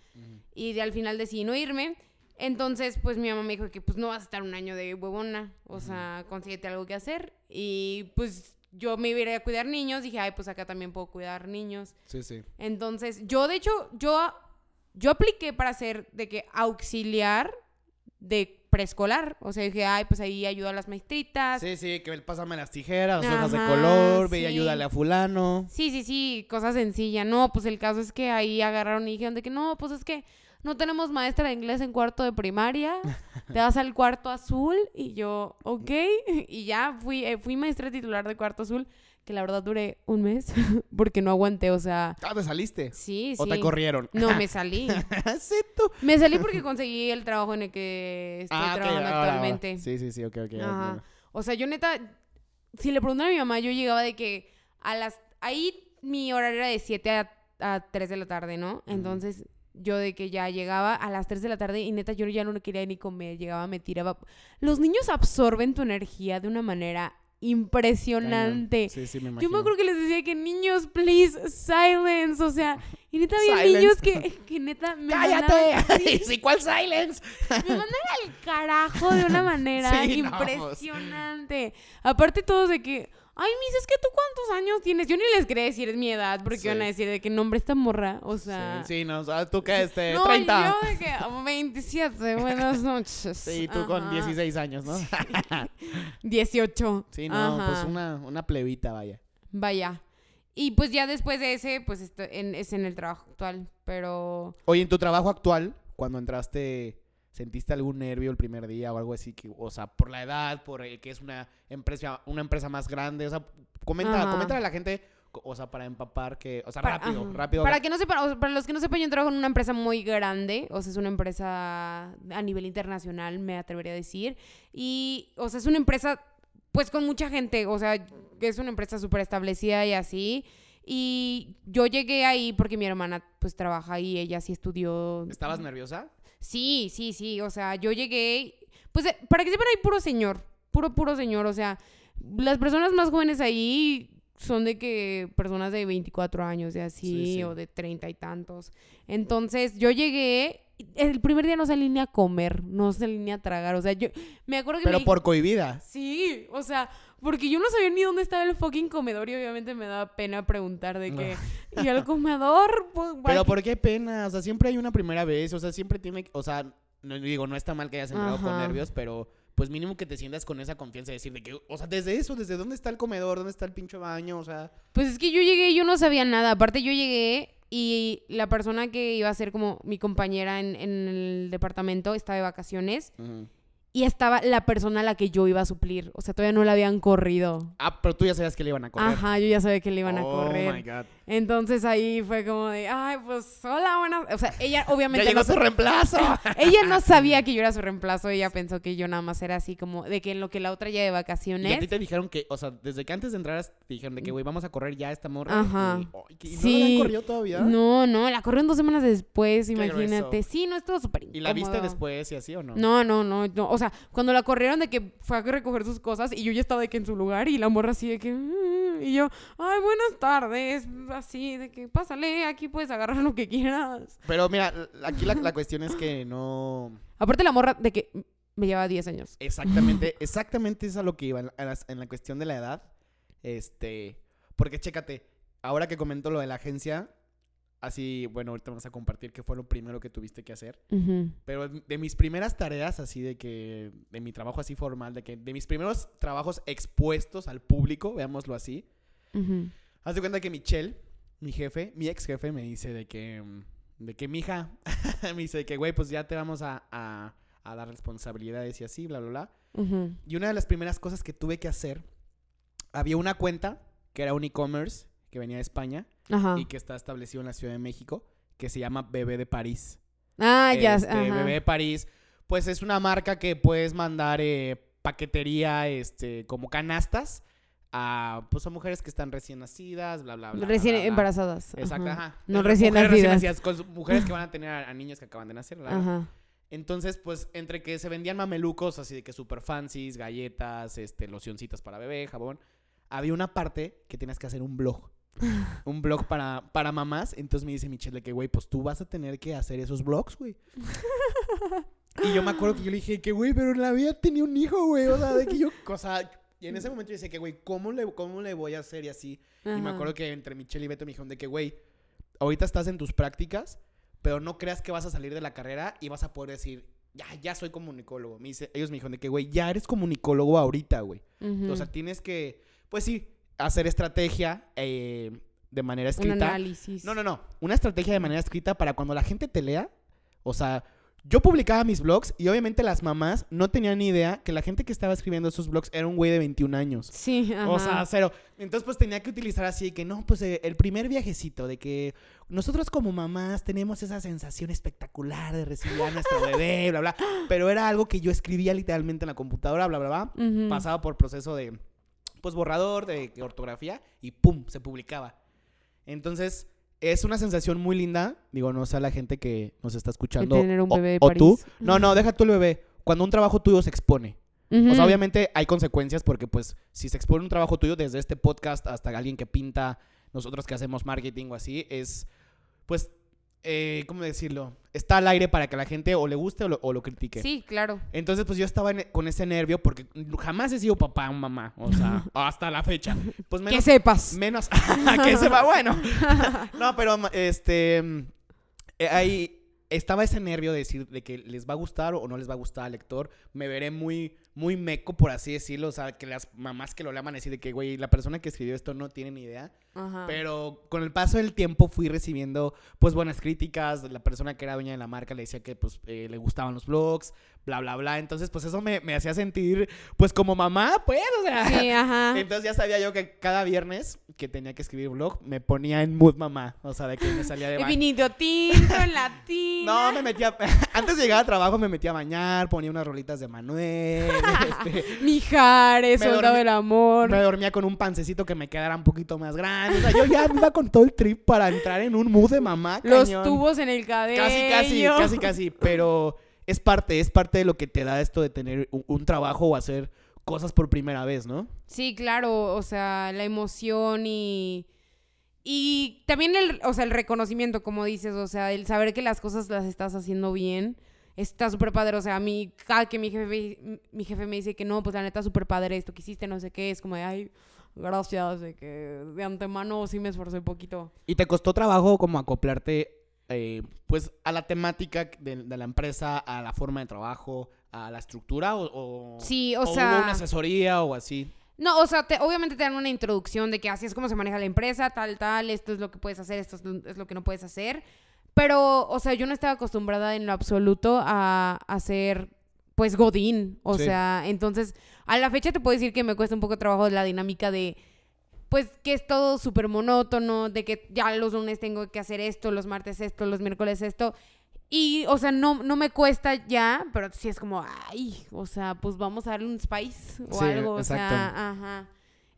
Speaker 3: y de, al final decidí no irme. Entonces, pues mi mamá me dijo que pues no vas a estar un año de huevona, o sea, consíguete algo que hacer. Y pues yo me iba a ir a cuidar niños, dije, ay, pues acá también puedo cuidar niños.
Speaker 4: Sí, sí.
Speaker 3: Entonces, yo de hecho, yo, yo apliqué para ser de que auxiliar de preescolar. O sea, dije, ay, pues ahí ayudo a las maestritas. Sí,
Speaker 4: Sí, sí, que él pásame las tijeras, las hojas de
Speaker 3: Ajá,
Speaker 4: color, ve y
Speaker 3: sí.
Speaker 4: ayúdale a fulano.
Speaker 3: sí, sí, cosa sencilla. No, pues el caso es que ahí agarraron y dijeron de que no, pues es que no tenemos maestra de inglés en cuarto de primaria. Te vas al cuarto azul. Y yo, ok. Y ya fui, eh, fui maestra titular de cuarto azul. Que la verdad duré un mes porque no aguanté, o sea,
Speaker 4: Ah, ¿te saliste?
Speaker 3: sí, sí.
Speaker 4: ¿O te corrieron?
Speaker 3: No, me salí.
Speaker 4: sí, tú.
Speaker 3: Me salí porque conseguí el trabajo en el que estoy
Speaker 4: Ah,
Speaker 3: trabajando actualmente.
Speaker 4: Sí, sí, sí, ok, ok.
Speaker 3: Ajá. O sea, yo neta, si le preguntan a mi mamá, yo llegaba de que a las... Ahí mi horario era de 7 a, a 3 de la tarde, ¿no? Entonces yo de que ya llegaba a las 3 de la tarde y neta yo ya no quería ni comer, llegaba, me tiraba. Los niños absorben tu energía de una manera impresionante.
Speaker 4: Sí, sí, me
Speaker 3: Yo
Speaker 4: imagino.
Speaker 3: me acuerdo que les decía que niños, please, silence. O sea, y neta había niños que, que neta me mandaban-
Speaker 4: ¡Cállate!
Speaker 3: Sí,
Speaker 4: ¿cuál silence?
Speaker 3: me mandan al carajo de una manera
Speaker 4: Sí, no, pues.
Speaker 3: impresionante. Aparte todos de que, ay, mis, es que tú cuántos años tienes. Yo ni les quería decir mi edad porque
Speaker 4: Sí.
Speaker 3: iban a decir de que nombre esta morra. O sea,
Speaker 4: Sí, sí, no, tú que este,
Speaker 3: no,
Speaker 4: 30.
Speaker 3: yo de que "Oh, 27, buenas noches.
Speaker 4: Sí, tú con
Speaker 3: Ajá.
Speaker 4: 16 años, ¿no?
Speaker 3: 18.
Speaker 4: Sí, no, pues una, una plebita, vaya.
Speaker 3: Vaya. Y pues ya después de ese, pues esto- en- es en el trabajo actual. Pero
Speaker 4: Oye, en tu trabajo actual, cuando entraste, ¿sentiste algún nervio el primer día o algo así? Que, o sea, por la edad, por eh, que es una empresa, una empresa más grande. O sea, comenta, comenta a la gente, o sea, para empapar que, o sea,
Speaker 3: Para-
Speaker 4: rápido,
Speaker 3: ajá.
Speaker 4: rápido.
Speaker 3: Para que no sepan, o sea, para los que no sepan, yo trabajo en una empresa muy grande, o sea, es una empresa a nivel internacional, me atrevería a decir, y, o sea, es una empresa, pues, con mucha gente, o sea, que es una empresa súper establecida y así, y yo llegué ahí porque mi hermana, pues, trabaja ahí, ella sí estudió...
Speaker 4: ¿Estabas nerviosa?
Speaker 3: Sí, sí, sí, o sea, yo llegué, pues, eh, para que sepan, hay puro señor, puro, puro señor, o sea, las personas más jóvenes ahí son de que personas de 24 años, de así,
Speaker 4: Sí, sí.
Speaker 3: o de 30 y tantos. Entonces, yo llegué, el primer día no salí ni a comer, no salí ni a tragar, o sea, yo me acuerdo que
Speaker 4: Pero
Speaker 3: me-
Speaker 4: por cohibida.
Speaker 3: Sí, o sea, porque yo no sabía ni dónde estaba el fucking comedor y obviamente me daba pena preguntar de que, ¿y el comedor? Pues,
Speaker 4: Pero ¿por qué pena? O sea, siempre hay una primera vez, o sea, siempre tiene, o sea, no digo, no está mal que hayas entrado con nervios, pero pues mínimo que te sientas con esa confianza de decir de que, o sea, desde eso, desde dónde está el comedor, dónde está el pinche baño, o sea,
Speaker 3: Pues es que yo llegué y yo no sabía nada. Aparte, yo llegué y la persona que iba a ser como mi compañera en, en el departamento estaba de vacaciones y estaba la persona a la que yo iba a suplir. O sea, todavía no la habían corrido.
Speaker 4: Ah, pero tú ya sabías que le iban a correr.
Speaker 3: Ajá, yo ya sabía que le iban a
Speaker 4: Oh
Speaker 3: correr.
Speaker 4: my God.
Speaker 3: Entonces ahí fue como de, ay, pues hola, buenas. O sea, ella obviamente
Speaker 4: Ya llegó
Speaker 3: no
Speaker 4: su reemplazo.
Speaker 3: ella no sabía que yo era su reemplazo. Ella pensó que yo nada más era así como de que en lo que la otra ya de
Speaker 4: Y a
Speaker 3: vacaciones.
Speaker 4: ti te dijeron que, o sea, desde que antes de entrar te dijeron de que, güey, vamos a correr ya esta morra.
Speaker 3: Ajá.
Speaker 4: Y, ¿y no
Speaker 3: Sí.
Speaker 4: la habían corrido todavía?
Speaker 3: No, no, la corrieron dos semanas después, imagínate. Sí, no, estuvo súper
Speaker 4: ¿Y la viste
Speaker 3: incómodo.
Speaker 4: después y así o no?
Speaker 3: No, no, no, no. O sea, cuando la corrieron de que fue a recoger sus cosas y yo ya estaba de que en su lugar y la morra así de que... "Mm", Y yo, ay, buenas tardes. Así de que, pásale, aquí puedes agarrar lo que quieras.
Speaker 4: Pero mira, aquí la, la cuestión es que no...
Speaker 3: Aparte la morra de que me llevaba 10 años.
Speaker 4: Exactamente, exactamente es a lo que iba en la, en la cuestión de la edad. Este, porque chécate, ahora que comento lo de la agencia, así, bueno, ahorita vamos a compartir qué fue lo primero que tuviste que hacer. Pero de mis primeras tareas, así de que, de mi trabajo así formal, de que de mis primeros trabajos expuestos al público, veámoslo así,
Speaker 3: Ujú.
Speaker 4: haz de cuenta que Michelle, mi jefe, mi ex jefe, me dice de que, mm, de que mi hija, me dice de que, güey, pues ya te vamos a, a, a dar responsabilidades y así, bla, bla, bla. Y una de las primeras cosas que tuve que hacer, había una cuenta que era un e-commerce que venía de España
Speaker 3: Ajá.
Speaker 4: y que está establecido en la Ciudad de México, que se llama Bebé de París.
Speaker 3: Ah, ya.
Speaker 4: Este,
Speaker 3: ajá.
Speaker 4: Bebé de París, pues es una marca que puedes mandar eh, paquetería, este, como canastas a, pues a mujeres que están recién nacidas, bla, bla, bla.
Speaker 3: Recién
Speaker 4: bla, bla.
Speaker 3: embarazadas.
Speaker 4: Exacto,
Speaker 3: ajá.
Speaker 4: ajá.
Speaker 3: No recién
Speaker 4: mujeres
Speaker 3: nacidas.
Speaker 4: con mujeres que van a tener a, a niños que acaban de nacer, ¿verdad?
Speaker 3: Ajá.
Speaker 4: Entonces, pues, entre que se vendían mamelucos, así de que super fancies, galletas, este, locioncitas para bebé, jabón, había una parte que tenías que hacer un blog. Un blog para, para mamás. Entonces me dice Michelle que, güey, pues tú vas a tener que hacer esos blogs, güey. y yo me acuerdo que yo le dije que, güey, pero en la vida tenía un hijo, güey. O sea, de que yo, cosa... Y en ese momento yo decía que, güey, ¿cómo le, ¿cómo le voy a hacer y así? Y me acuerdo que entre Michelle y Beto me dijeron de que, güey, ahorita estás en tus prácticas, pero no creas que vas a salir de la carrera y vas a poder decir, ya, ya soy comunicólogo. Me dice, ellos me dijeron de que, güey, ya eres comunicólogo ahorita, güey. O sea, tienes que, pues sí, hacer estrategia eh, de manera
Speaker 3: un
Speaker 4: escrita.
Speaker 3: análisis.
Speaker 4: No, no, no. Una estrategia de manera escrita para cuando la gente te lea. O sea, yo publicaba mis blogs y obviamente las mamás no tenían ni idea que la gente que estaba escribiendo esos blogs era un güey de 21 años.
Speaker 3: Sí, ajá.
Speaker 4: O sea, cero. Entonces, pues tenía que utilizar así que no, pues eh, el primer viajecito, de que nosotros como mamás tenemos esa sensación espectacular de recibir a nuestro bebé, bla, bla. Pero era algo que yo escribía literalmente en la computadora, bla, bla, bla. Pasaba por proceso de, pues, borrador, de ortografía y pum, se publicaba. Entonces, es una sensación muy linda. Digo, no sé a la gente que nos está escuchando.
Speaker 3: tener un
Speaker 4: o-
Speaker 3: bebé de
Speaker 4: o tú. No, no, deja tú el bebé. Cuando un trabajo tuyo se expone. O sea, obviamente hay consecuencias porque, pues, si se expone un trabajo tuyo, desde este podcast hasta alguien que pinta, nosotros que hacemos marketing o así, es, pues, eh, ¿cómo decirlo? Está al aire para que la gente o le guste o lo, o lo critique.
Speaker 3: Sí, claro.
Speaker 4: Entonces, pues yo estaba en- con ese nervio porque jamás he sido papá o mamá. O sea, hasta la fecha. Pues
Speaker 3: Que
Speaker 4: menos.
Speaker 3: sepas.
Speaker 4: Menos. que se va, bueno. no, pero este. mm, eh, ahí estaba ese nervio de decir de que les va a gustar o no les va a gustar al lector. Me veré muy, muy meco, por así decirlo. O sea, que las mamás que lo lean van a decir de que, güey, la persona que escribió esto no tiene ni idea.
Speaker 3: Ajá.
Speaker 4: Pero con el paso del tiempo fui recibiendo pues buenas críticas. La persona que era dueña de la marca le decía que pues eh, le gustaban los blogs, bla, bla, bla. Entonces pues eso me, me hacía sentir pues como mamá, pues, o sea.
Speaker 3: Sí, ajá.
Speaker 4: Entonces ya sabía yo que cada viernes que tenía que escribir blog me ponía en mood mamá. O sea, de que me salía de baño.
Speaker 3: vinito tinto en la tina.
Speaker 4: No, me metía, antes de llegar al trabajo me metía a bañar, ponía unas rolitas de Manuel, este,
Speaker 3: Mijares,
Speaker 4: Me
Speaker 3: soldado
Speaker 4: dormí-
Speaker 3: del amor.
Speaker 4: Me dormía con un pancecito que me quedara un poquito más grande. O sea, yo ya iba con todo el trip para entrar en un mood de mamá.
Speaker 3: Los
Speaker 4: cañón.
Speaker 3: tubos en el cabello.
Speaker 4: Casi, casi, casi, casi. Pero es parte, es parte de lo que te da esto de tener un, un trabajo o hacer cosas por primera vez, ¿no?
Speaker 3: Sí, claro, o sea, la emoción y... Y también el, o sea, el reconocimiento, como dices, o sea, el saber que las cosas las estás haciendo bien, está súper padre, o sea, a mí, cada que mi jefe, mi jefe me dice que no, pues la neta súper padre esto que hiciste, no sé qué, es como de, ay, gracias, de que de antemano sí me esforcé un poquito.
Speaker 4: ¿Y te costó trabajo como acoplarte, eh, pues, a la temática de, de la empresa, a la forma de trabajo, a la estructura o... o
Speaker 3: Sí, o
Speaker 4: o hubo
Speaker 3: sea...
Speaker 4: una asesoría o así?
Speaker 3: No, o sea, te- obviamente te dan una introducción de que así es como se maneja la empresa, tal, tal, esto es lo que puedes hacer, esto es lo, es lo que no puedes hacer. Pero, o sea, yo no estaba acostumbrada en lo absoluto a hacer, pues, Godín. O
Speaker 4: Sí.
Speaker 3: sea, entonces, a la fecha te puedo decir que me cuesta un poco de trabajo la dinámica de, pues, que es todo súper monótono, de que ya los lunes tengo que hacer esto, los martes esto, los miércoles esto. Y, o sea, no, no me cuesta ya, pero sí es como, ay, o sea, pues vamos a darle un spice o
Speaker 4: Sí,
Speaker 3: algo, o
Speaker 4: exacto.
Speaker 3: sea, ajá.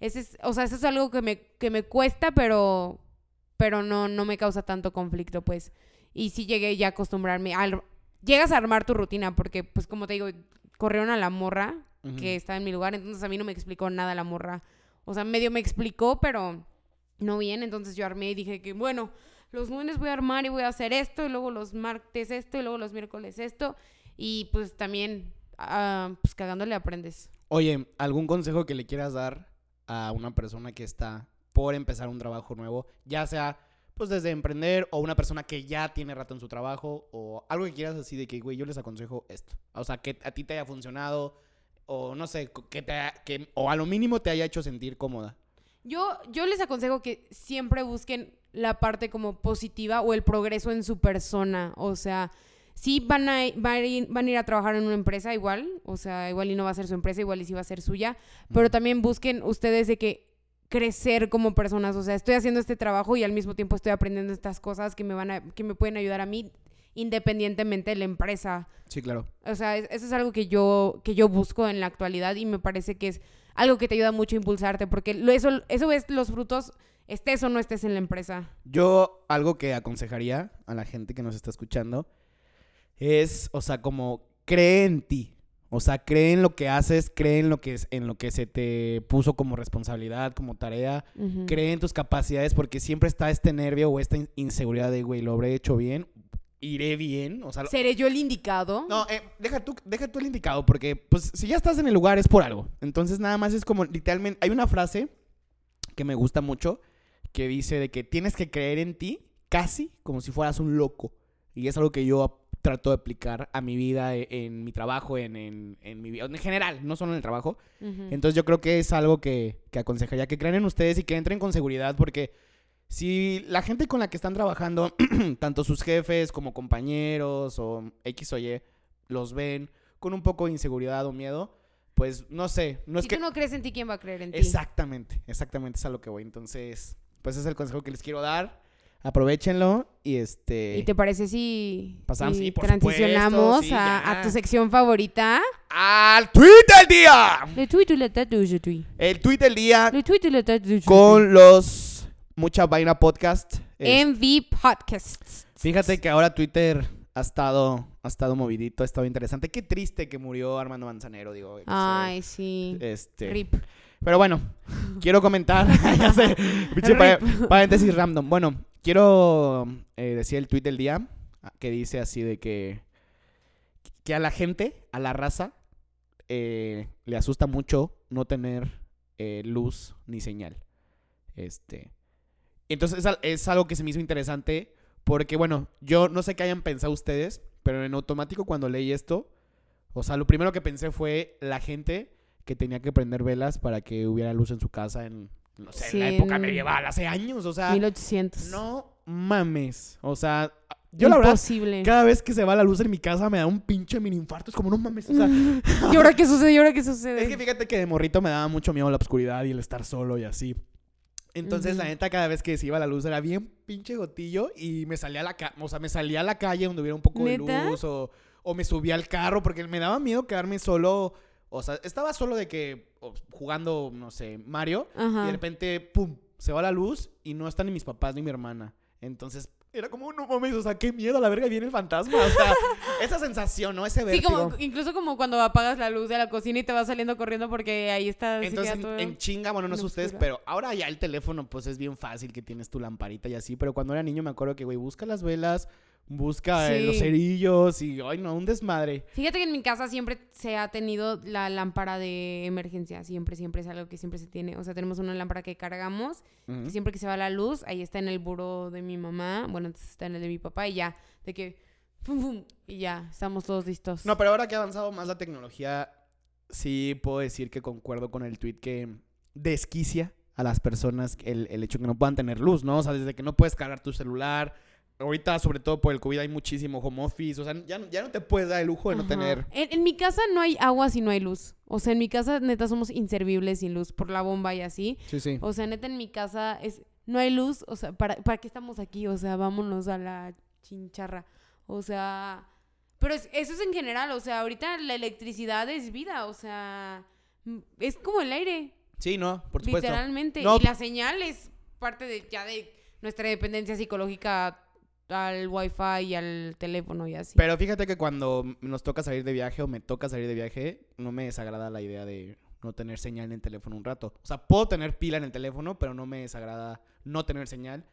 Speaker 3: Ese es, o sea, eso es algo que me, que me cuesta, pero, pero no, no me causa tanto conflicto, pues. Y sí llegué ya a acostumbrarme. Al, llegas a armar tu rutina, porque, pues, como te digo, corrieron a la morra que estaba en mi lugar, entonces a mí no me explicó nada la morra. O sea, medio me explicó, pero no bien. Entonces yo armé y dije que, bueno, los lunes voy a armar y voy a hacer esto, y luego los martes esto, y luego los miércoles esto. Y pues también, ah, pues cagándole aprendes.
Speaker 4: Oye, ¿algún consejo que le quieras dar a una persona que está por empezar un trabajo nuevo? Ya sea pues desde emprender o una persona que ya tiene rato en su trabajo o algo que quieras así de que, güey, yo les aconsejo esto. O sea, que a ti te haya funcionado o no sé, que te que, o a lo mínimo te haya hecho sentir cómoda.
Speaker 3: Yo, yo les aconsejo que siempre busquen la parte como positiva o el progreso en su persona. O sea, sí van a, van a ir, van a ir a trabajar en una empresa igual. O sea, igual y no va a ser su empresa, igual y sí va a ser suya. Pero también busquen ustedes de que crecer como personas. O sea, estoy haciendo este trabajo y al mismo tiempo estoy aprendiendo estas cosas que me van a, que me pueden ayudar a mí independientemente de la empresa.
Speaker 4: Sí, claro.
Speaker 3: O sea, es- eso es algo que yo, que yo busco en la actualidad y me parece que es algo que te ayuda mucho a impulsarte, porque lo- eso, eso es los frutos, estés o no estés en la empresa.
Speaker 4: Yo algo que aconsejaría a la gente que nos está escuchando es, o sea, como cree en ti. O sea, cree en lo que haces, cree en lo que, es- en lo que se te puso como responsabilidad, como tarea.
Speaker 3: Ujú.
Speaker 4: Cree en tus capacidades porque siempre está este nervio o esta in- inseguridad de, güey, lo habré hecho bien, iré bien. O sea,
Speaker 3: ¿Seré yo el indicado?
Speaker 4: no, eh, deja, tú, deja tú el indicado, porque pues si ya estás en el lugar es por algo. Entonces nada más es como literalmente, hay una frase que me gusta mucho que dice de que tienes que creer en ti casi como si fueras un loco. Y es algo que yo trato de aplicar a mi vida, e- en, mi trabajo, en, en, en mi vida, en general, no solo en el trabajo.
Speaker 3: Ujú.
Speaker 4: Entonces yo creo que es algo que, que aconsejaría que crean en ustedes y que entren con seguridad porque si la gente con la que están trabajando, tanto sus jefes como compañeros o X o Y, los ven con un poco de inseguridad o miedo, pues no sé, no es
Speaker 3: si
Speaker 4: que...
Speaker 3: tú no crees en ti, ¿quién va a creer en ti?
Speaker 4: Exactamente, exactamente es a lo que voy. Entonces, pues ese es el consejo que les quiero dar. Aprovechenlo y este...
Speaker 3: ¿Y te parece si,
Speaker 4: Pasamos,
Speaker 3: si
Speaker 4: sí, por
Speaker 3: transicionamos
Speaker 4: supuesto, sí,
Speaker 3: a,
Speaker 4: ya.
Speaker 3: a tu sección favorita?
Speaker 4: ¡Al tweet del día!
Speaker 3: Tweet?
Speaker 4: El tweet del día
Speaker 3: Le tweet je tweet?
Speaker 4: con los Mucha Vaina Podcast.
Speaker 3: MV Podcasts.
Speaker 4: Fíjate que ahora Twitter ha estado, ha estado movidito, ha estado interesante. Qué triste que murió Armando Manzanero, digo.
Speaker 3: Ay, sí.
Speaker 4: este.
Speaker 3: Rip.
Speaker 4: Pero bueno, quiero comentar. ya sé, pinche pa- paréntesis random. Bueno, quiero eh, decir el tweet del día ah, que dice así de que, que a la gente, a la raza, eh, le asusta mucho no tener eh, luz ni señal. Este. Entonces es, es algo que se me hizo interesante porque, bueno, yo no sé qué hayan pensado ustedes, pero en automático cuando leí esto, o sea, lo primero que pensé fue la gente que tenía que prender velas para que hubiera luz en su casa en, no sé, en la época medieval, hace años, o sea,
Speaker 3: 1800.
Speaker 4: no mames, o sea, yo la verdad, cada vez que se va la luz en mi casa me da un pinche mini infarto, es como, no mames, o sea,
Speaker 3: ¿Y ahora qué sucede? ¿Y ahora qué sucede?
Speaker 4: es que fíjate que de morrito me daba mucho miedo la oscuridad y el estar solo y así. Entonces, la neta, cada vez que se iba la luz era bien pinche gotillo y me salía a la, ca- o sea, me salía a la calle donde hubiera un poco de luz o, o me subía al carro porque me daba miedo quedarme solo. O sea, estaba solo de que jugando, no sé, Mario y de repente, pum, se va la luz y no están ni mis papás ni mi hermana. Entonces, era como, no mames, o sea, qué miedo, a la verga viene el fantasma. O sea, esa sensación, ¿no? Ese
Speaker 3: Sí,
Speaker 4: vértigo.
Speaker 3: como, incluso como cuando apagas la luz de la cocina y te vas saliendo corriendo porque ahí está.
Speaker 4: Entonces,
Speaker 3: todo-
Speaker 4: en, en chinga, bueno, no sé ustedes, pero ahora ya el teléfono, pues es bien fácil que tienes tu lamparita y así. Pero cuando era niño me acuerdo que, güey, busca las velas, busca eh, los cerillos y, ay, no, un desmadre.
Speaker 3: Fíjate que en mi casa siempre se ha tenido la lámpara de emergencia. Siempre, siempre es algo que siempre se tiene. O sea, tenemos una lámpara que cargamos. Que siempre que se va la luz, ahí está en el buro de mi mamá. Bueno, entonces está en el de mi papá y ya. De que. Pum, pum, y ya, estamos todos listos.
Speaker 4: No, pero ahora que ha avanzado más la tecnología, sí puedo decir que concuerdo con el tweet que desquicia a las personas el, el hecho que no puedan tener luz, ¿no? O sea, desde que no puedes cargar tu celular. Ahorita, sobre todo por el COVID, hay muchísimo home office. O sea, ya, no- ya no te puedes dar el lujo de no tener.
Speaker 3: En, en mi casa no hay agua si no hay luz. O sea, en mi casa, neta, somos inservibles sin luz por la bomba y así.
Speaker 4: Sí, sí.
Speaker 3: O sea, neta, en mi casa es no hay luz. O sea, ¿para, ¿para qué estamos aquí? O sea, vámonos a la chincharra. O sea, pero es- eso es en general. O sea, ahorita la electricidad es vida. O sea, es como el aire.
Speaker 4: Sí, no, por supuesto.
Speaker 3: Literalmente.
Speaker 4: No.
Speaker 3: Y la señal es parte de ya de nuestra dependencia psicológica al wifi y al teléfono y así.
Speaker 4: Pero fíjate que cuando nos toca salir de viaje o me toca salir de viaje, no me desagrada la idea de no tener señal en el teléfono un rato. O sea, puedo tener pila en el teléfono, pero no me desagrada no tener señal.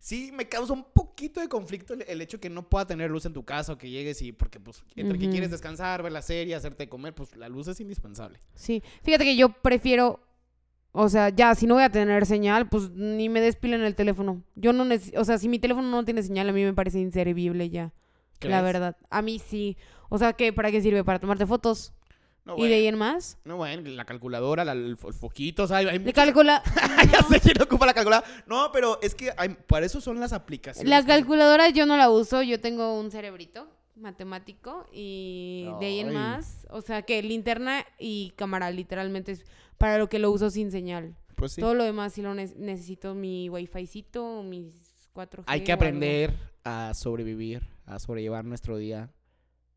Speaker 4: Sí, me causa un poquito de conflicto el, el hecho que no pueda tener luz en tu casa o que llegues y porque pues entre que quieres descansar, ver la serie, hacerte comer, pues la luz es indispensable.
Speaker 3: Sí. Fíjate que yo prefiero O sea, ya, si no voy a tener señal, pues ni me despilen el teléfono. Yo no necesito, o sea, si mi teléfono no tiene señal, a mí me parece inservible ya. La verdad. A mí sí. O sea, ¿qué? ¿Para qué sirve? ¿Para tomarte fotos?
Speaker 4: No,
Speaker 3: ¿Y de ahí en más?
Speaker 4: No, bueno, la calculadora, la- el, fo- el foquito, o sea, hay,
Speaker 3: calcula...
Speaker 4: ya sé quién ocupa la calculadora. No, pero es que hay- para eso son las aplicaciones.
Speaker 3: La
Speaker 4: que-
Speaker 3: calculadora yo no la uso, yo tengo un cerebrito matemático y de ahí en más, o sea que linterna y cámara literalmente es para lo que lo uso sin señal.
Speaker 4: Pues sí.
Speaker 3: Todo lo demás sí lo ne- necesito mi wificito, mis 4G.
Speaker 4: Hay que aprender a sobrevivir, a sobrellevar nuestro día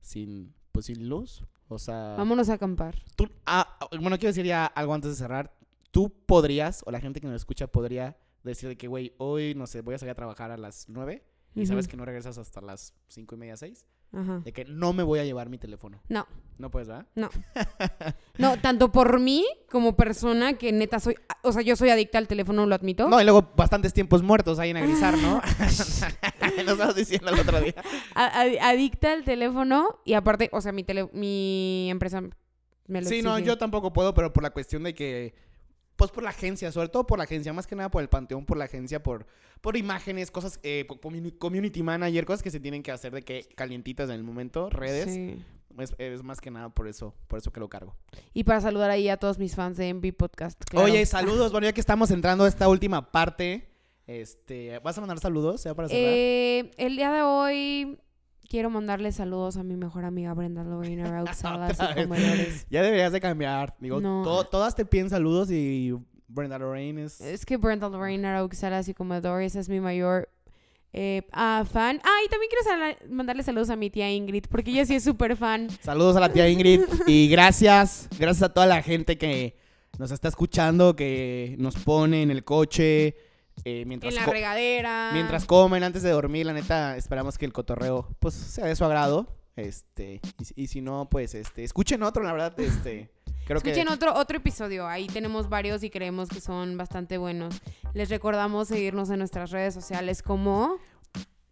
Speaker 4: sin, pues, sin luz. O sea,
Speaker 3: Vámonos a acampar.
Speaker 4: tú, ah, bueno, quiero decir ya algo antes de cerrar. Tú podrías, o la gente que nos escucha podría decir de que, güey, hoy, no sé, voy a salir a trabajar a las 9 y sabes
Speaker 3: Ujú.
Speaker 4: que no regresas hasta las cinco y media, 6.
Speaker 3: Ajá.
Speaker 4: De que no me voy a llevar mi teléfono.
Speaker 3: No,
Speaker 4: No puedes, ¿verdad?
Speaker 3: no, tanto por mí como persona que neta soy, o sea, yo soy adicta al teléfono, lo admito.
Speaker 4: No, y luego bastantes tiempos muertos ahí en Agrizar, ¿no? Lo estabas diciendo el otro día.
Speaker 3: Adicta al teléfono y aparte, o sea, mi tele, mi empresa me lo
Speaker 4: Sí, no, yo tampoco puedo, pero por la cuestión de que, pues por la agencia, sobre todo por la agencia, más que nada por el panteón, por la agencia, por, por imágenes, cosas, eh, co- communi- community manager, cosas que se tienen que hacer de que calientitas en el momento, redes,
Speaker 3: Sí.
Speaker 4: es, es más que nada por eso, por eso que lo cargo.
Speaker 3: Y para saludar ahí a todos mis fans de Envy Podcast. claro.
Speaker 4: Oye, saludos, bueno, ya que estamos entrando a esta última parte, este, ¿vas a mandar saludos ya para cerrar?
Speaker 3: Eh, el día de hoy quiero mandarle saludos a mi mejor amiga Brenda Lorena
Speaker 4: Otra
Speaker 3: y comedores.
Speaker 4: Ya deberías de cambiar, digo,
Speaker 3: No.
Speaker 4: to- todas te piden saludos y Brenda Lorraine es...
Speaker 3: Es que Brenda Lorena Raúl Salas y comedores es mi mayor eh, ah, fan. Ah, y también quiero sala- mandarle saludos a mi tía Ingrid, porque ella sí es súper fan.
Speaker 4: Saludos a la tía Ingrid y gracias, gracias a toda la gente que nos está escuchando, que nos pone en el coche, eh, mientras,
Speaker 3: En la regadera.
Speaker 4: mientras comen, antes de dormir, la neta, esperamos que el cotorreo pues sea de su agrado. Este, y, si- y si no, pues este, escuchen otro, la verdad, este, creo
Speaker 3: Escuchen
Speaker 4: que
Speaker 3: otro, otro episodio, ahí tenemos varios y creemos que son bastante buenos. Les recordamos seguirnos en nuestras redes sociales como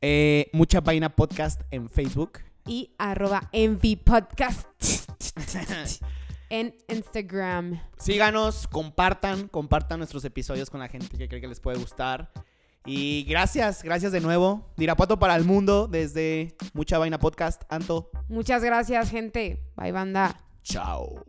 Speaker 4: eh, mucha vaina podcast en Facebook.
Speaker 3: y arroba Envy Podcast en Instagram.
Speaker 4: Síganos, compartan, compartan nuestros episodios con la gente que cree que les puede gustar. Y gracias, gracias de nuevo. Dirapuato para el mundo desde Mucha Vaina Podcast. Anto,
Speaker 3: Muchas gracias, gente. Bye, banda.
Speaker 4: chao.